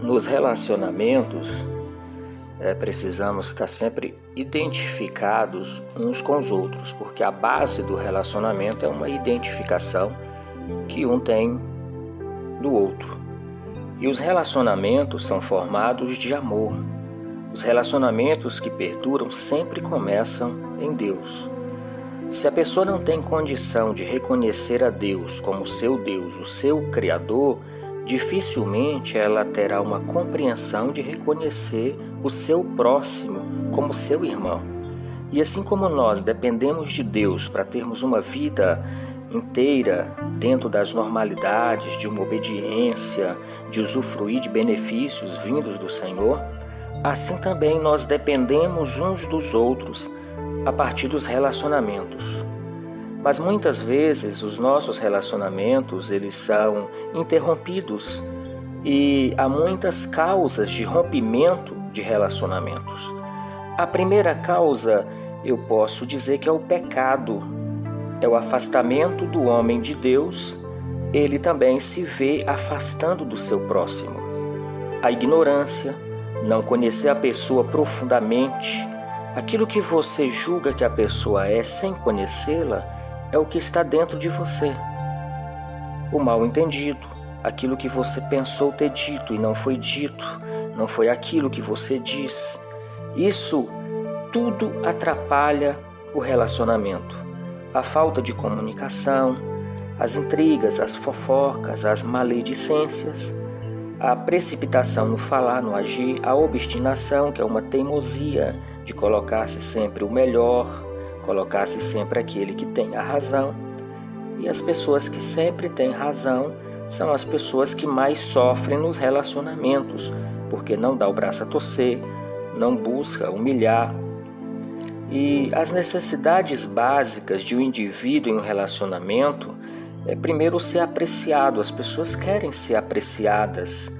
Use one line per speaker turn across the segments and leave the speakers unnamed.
Nos relacionamentos, é, precisamos estar sempre identificados uns com os outros, porque a base do relacionamento é uma identificação que um tem do outro. E os relacionamentos são formados de amor. Os relacionamentos que perduram sempre começam em Deus. Se a pessoa não tem condição de reconhecer a Deus como seu Deus, o seu Criador, dificilmente ela terá uma compreensão de reconhecer o seu próximo como seu irmão. E assim como nós dependemos de Deus para termos uma vida inteira dentro das normalidades de uma obediência, de usufruir de benefícios vindos do Senhor, assim também nós dependemos uns dos outros a partir dos relacionamentos. Mas muitas vezes os nossos relacionamentos eles são interrompidos e há muitas causas de rompimento de relacionamentos. A primeira causa eu posso dizer que é o pecado, é o afastamento do homem de Deus. Ele também se vê afastando do seu próximo. A ignorância, não conhecer a pessoa profundamente, aquilo que você julga que a pessoa é sem conhecê-la, é o que está dentro de você. O mal entendido, aquilo que você pensou ter dito e não foi dito, não foi aquilo que você diz. Isso tudo atrapalha o relacionamento. A falta de comunicação, as intrigas, as fofocas, as maledicências, a precipitação no falar, no agir, a obstinação, que é uma teimosia de colocar-se sempre o melhor, colocasse sempre aquele que tem a razão. E as pessoas que sempre têm razão são as pessoas que mais sofrem nos relacionamentos, porque não dá o braço a torcer, não busca humilhar. E as necessidades básicas de um indivíduo em um relacionamento é primeiro ser apreciado. As pessoas querem ser apreciadas.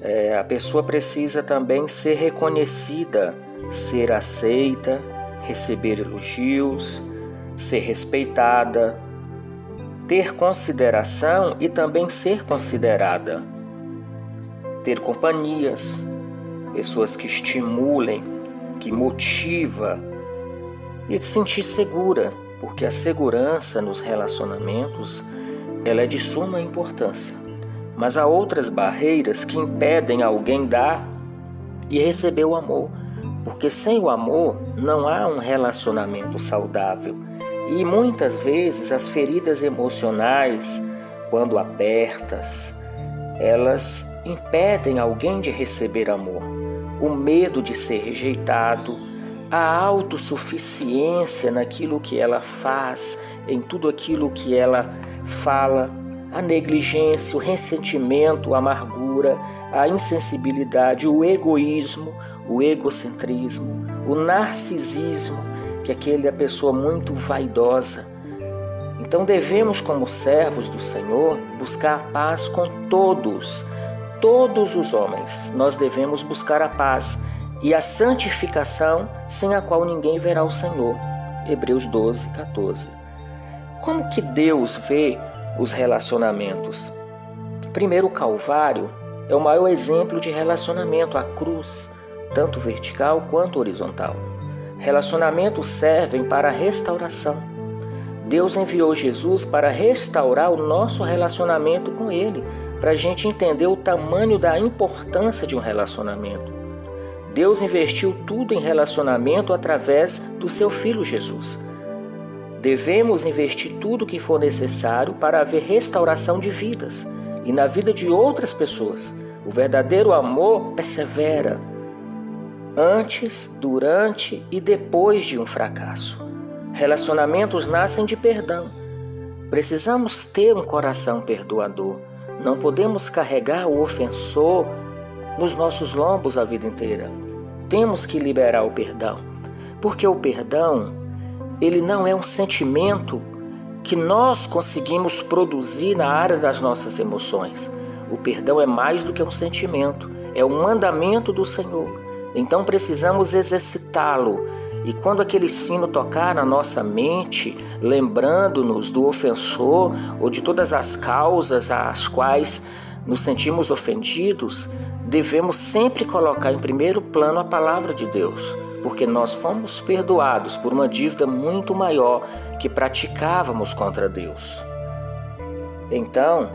É, a pessoa precisa também ser reconhecida, ser aceita, receber elogios, ser respeitada, ter consideração e também ser considerada, ter companhias, pessoas que estimulem, que motiva e se sentir segura, porque a segurança nos relacionamentos ela é de suma importância. Mas há outras barreiras que impedem alguém dar e receber o amor porque sem o amor não há um relacionamento saudável. E muitas vezes as feridas emocionais, quando abertas, elas impedem alguém de receber amor. O medo de ser rejeitado, a autossuficiência naquilo que ela faz, em tudo aquilo que ela fala, a negligência, o ressentimento, a amargura, a insensibilidade, o egoísmo, o egocentrismo, o narcisismo, que é aquele a pessoa muito vaidosa. Então devemos, como servos do Senhor, buscar a paz com todos, todos os homens. Nós devemos buscar a paz e a santificação, sem a qual ninguém verá o Senhor. Hebreus 12, 14. Como que Deus vê os relacionamentos? Primeiro, o Calvário é o maior exemplo de relacionamento, a cruz tanto vertical quanto horizontal. Relacionamentos servem para a restauração. Deus enviou Jesus para restaurar o nosso relacionamento com Ele, para a gente entender o tamanho da importância de um relacionamento. Deus investiu tudo em relacionamento através do seu Filho Jesus. Devemos investir tudo o que for necessário para haver restauração de vidas e na vida de outras pessoas. O verdadeiro amor persevera, antes, durante e depois de um fracasso. Relacionamentos nascem de perdão. Precisamos ter um coração perdoador. Não podemos carregar o ofensor nos nossos lombos a vida inteira. Temos que liberar o perdão, porque o perdão, ele não é um sentimento que nós conseguimos produzir na área das nossas emoções. O perdão é mais do que um sentimento, é um mandamento do Senhor. Então precisamos exercitá-lo. E quando aquele sino tocar na nossa mente, lembrando-nos do ofensor ou de todas as causas às quais nos sentimos ofendidos, devemos sempre colocar em primeiro plano a palavra de Deus, porque nós fomos perdoados por uma dívida muito maior que praticávamos contra Deus. Então,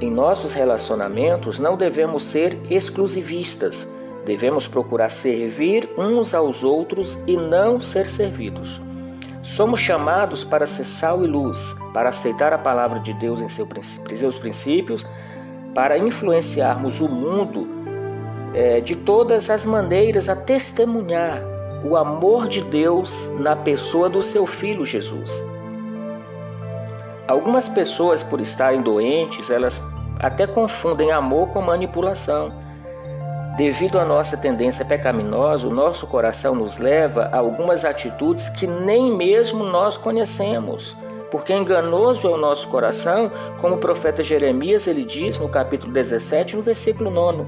em nossos relacionamentos não devemos ser exclusivistas, devemos procurar servir uns aos outros e não ser servidos. Somos chamados para ser sal e luz, para aceitar a palavra de Deus em seus princípios, para influenciarmos o mundo é, de todas as maneiras a testemunhar o amor de Deus na pessoa do seu Filho Jesus. Algumas pessoas, por estarem doentes, elas até confundem amor com manipulação. Devido à nossa tendência pecaminosa, o nosso coração nos leva a algumas atitudes que nem mesmo nós conhecemos. Porque enganoso é o nosso coração, como o profeta Jeremias ele diz no capítulo 17, no versículo 9.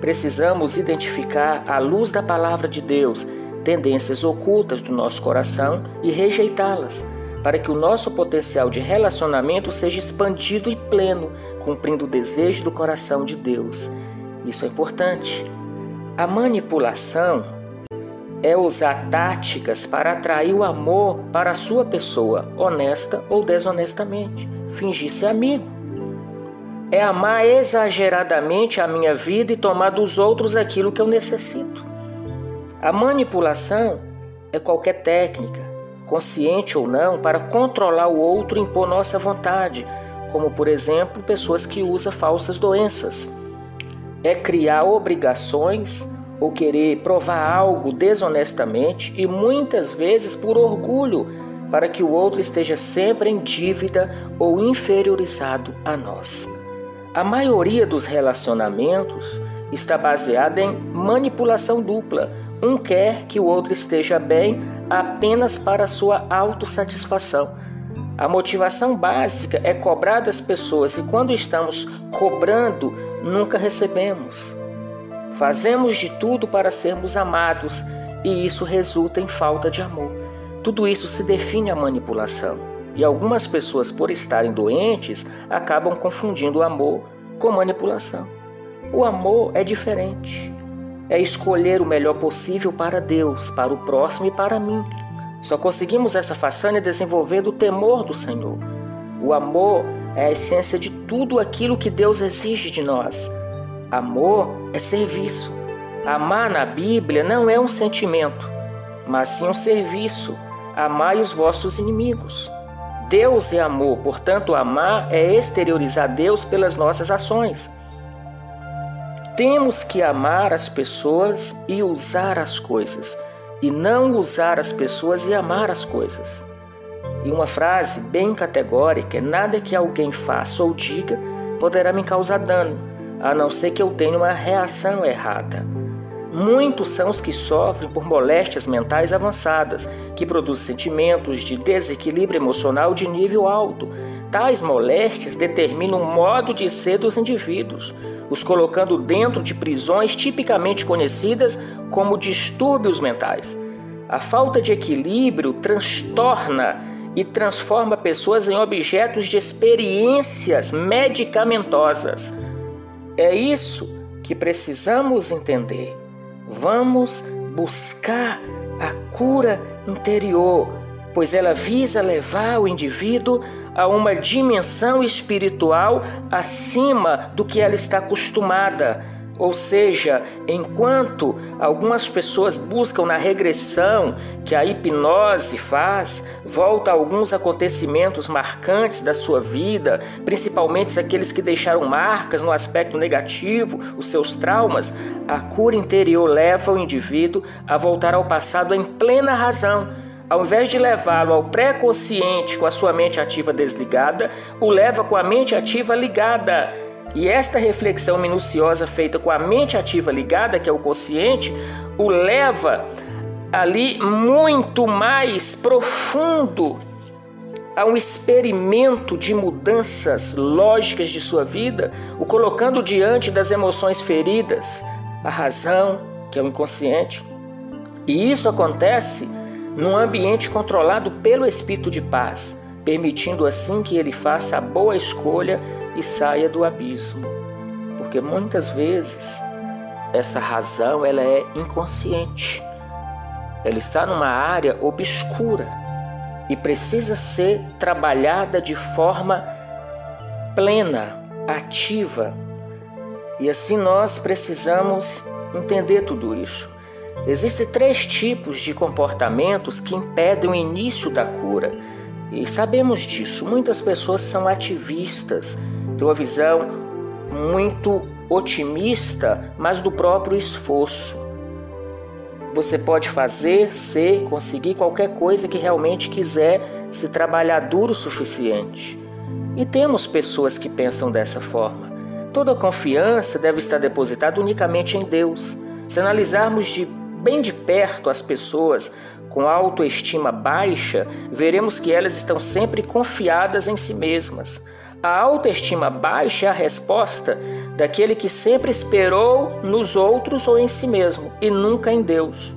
Precisamos identificar, à luz da palavra de Deus, tendências ocultas do nosso coração e rejeitá-las, para que o nosso potencial de relacionamento seja expandido e pleno, cumprindo o desejo do coração de Deus. Isso é importante. A manipulação é usar táticas para atrair o amor para a sua pessoa, honesta ou desonestamente. Fingir ser amigo. É amar exageradamente a minha vida e tomar dos outros aquilo que eu necessito. A manipulação é qualquer técnica, consciente ou não, para controlar o outro e impor nossa vontade, como por exemplo pessoas que usam falsas doenças é criar obrigações ou querer provar algo desonestamente e muitas vezes por orgulho, para que o outro esteja sempre em dívida ou inferiorizado a nós. A maioria dos relacionamentos está baseada em manipulação dupla. Um quer que o outro esteja bem apenas para sua autossatisfação. A motivação básica é cobrar das pessoas e quando estamos cobrando nunca recebemos. Fazemos de tudo para sermos amados e isso resulta em falta de amor. Tudo isso se define a manipulação. E algumas pessoas, por estarem doentes, acabam confundindo o amor com manipulação. O amor é diferente. É escolher o melhor possível para Deus, para o próximo e para mim. Só conseguimos essa façanha desenvolvendo o temor do Senhor. O amor é a essência de tudo aquilo que Deus exige de nós. Amor é serviço. Amar na Bíblia não é um sentimento, mas sim um serviço. Amai os vossos inimigos. Deus é amor, portanto, amar é exteriorizar Deus pelas nossas ações. Temos que amar as pessoas e usar as coisas, e não usar as pessoas e amar as coisas. E uma frase bem categórica: nada que alguém faça ou diga poderá me causar dano, a não ser que eu tenha uma reação errada. Muitos são os que sofrem por moléstias mentais avançadas, que produzem sentimentos de desequilíbrio emocional de nível alto. Tais moléstias determinam o modo de ser dos indivíduos, os colocando dentro de prisões tipicamente conhecidas como distúrbios mentais. A falta de equilíbrio transtorna e transforma pessoas em objetos de experiências medicamentosas. É isso que precisamos entender. Vamos buscar a cura interior, pois ela visa levar o indivíduo a uma dimensão espiritual acima do que ela está acostumada ou seja, enquanto algumas pessoas buscam na regressão que a hipnose faz, volta a alguns acontecimentos marcantes da sua vida, principalmente aqueles que deixaram marcas no aspecto negativo, os seus traumas, a cura interior leva o indivíduo a voltar ao passado em plena razão. Ao invés de levá-lo ao pré-consciente com a sua mente ativa desligada, o leva com a mente ativa ligada e esta reflexão minuciosa feita com a mente ativa ligada, que é o consciente, o leva ali muito mais profundo a um experimento de mudanças lógicas de sua vida, o colocando diante das emoções feridas, a razão, que é o inconsciente. E isso acontece num ambiente controlado pelo espírito de paz, permitindo assim que ele faça a boa escolha e saia do abismo. Porque muitas vezes essa razão ela é inconsciente. Ela está numa área obscura e precisa ser trabalhada de forma plena, ativa. E assim nós precisamos entender tudo isso. Existem três tipos de comportamentos que impedem o início da cura. E sabemos disso. Muitas pessoas são ativistas, têm uma visão muito otimista, mas do próprio esforço. Você pode fazer, ser, conseguir qualquer coisa que realmente quiser se trabalhar duro o suficiente. E temos pessoas que pensam dessa forma. Toda confiança deve estar depositada unicamente em Deus. Se analisarmos de bem de perto as pessoas com autoestima baixa, veremos que elas estão sempre confiadas em si mesmas. A autoestima baixa é a resposta daquele que sempre esperou nos outros ou em si mesmo e nunca em Deus.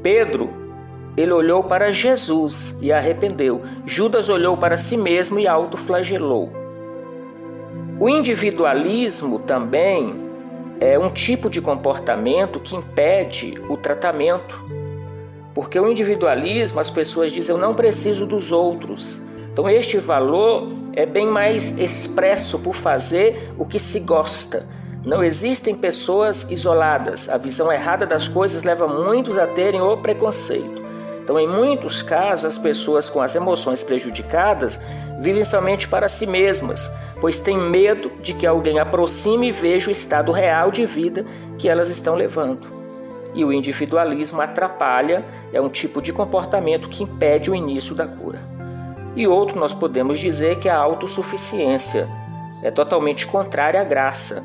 Pedro, ele olhou para Jesus e arrependeu. Judas olhou para si mesmo e autoflagelou. O individualismo também é um tipo de comportamento que impede o tratamento. Porque o individualismo, as pessoas dizem, eu não preciso dos outros. Então, este valor é bem mais expresso por fazer o que se gosta. Não existem pessoas isoladas. A visão errada das coisas leva muitos a terem o preconceito. Então, em muitos casos, as pessoas com as emoções prejudicadas vivem somente para si mesmas pois têm medo de que alguém aproxime e veja o estado real de vida que elas estão levando. E o individualismo atrapalha, é um tipo de comportamento que impede o início da cura. E outro nós podemos dizer que é a autossuficiência. É totalmente contrária à graça,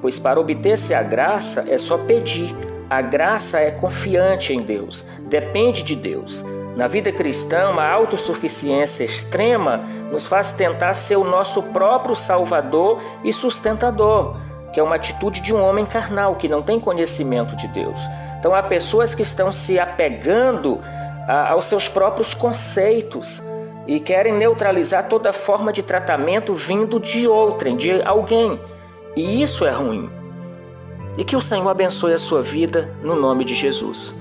pois para obter-se a graça é só pedir. A graça é confiante em Deus, depende de Deus. Na vida cristã, uma autossuficiência extrema nos faz tentar ser o nosso próprio salvador e sustentador, que é uma atitude de um homem carnal que não tem conhecimento de Deus. Então, há pessoas que estão se apegando a, aos seus próprios conceitos e querem neutralizar toda forma de tratamento vindo de outrem, de alguém. E isso é ruim. E que o Senhor abençoe a sua vida no nome de Jesus.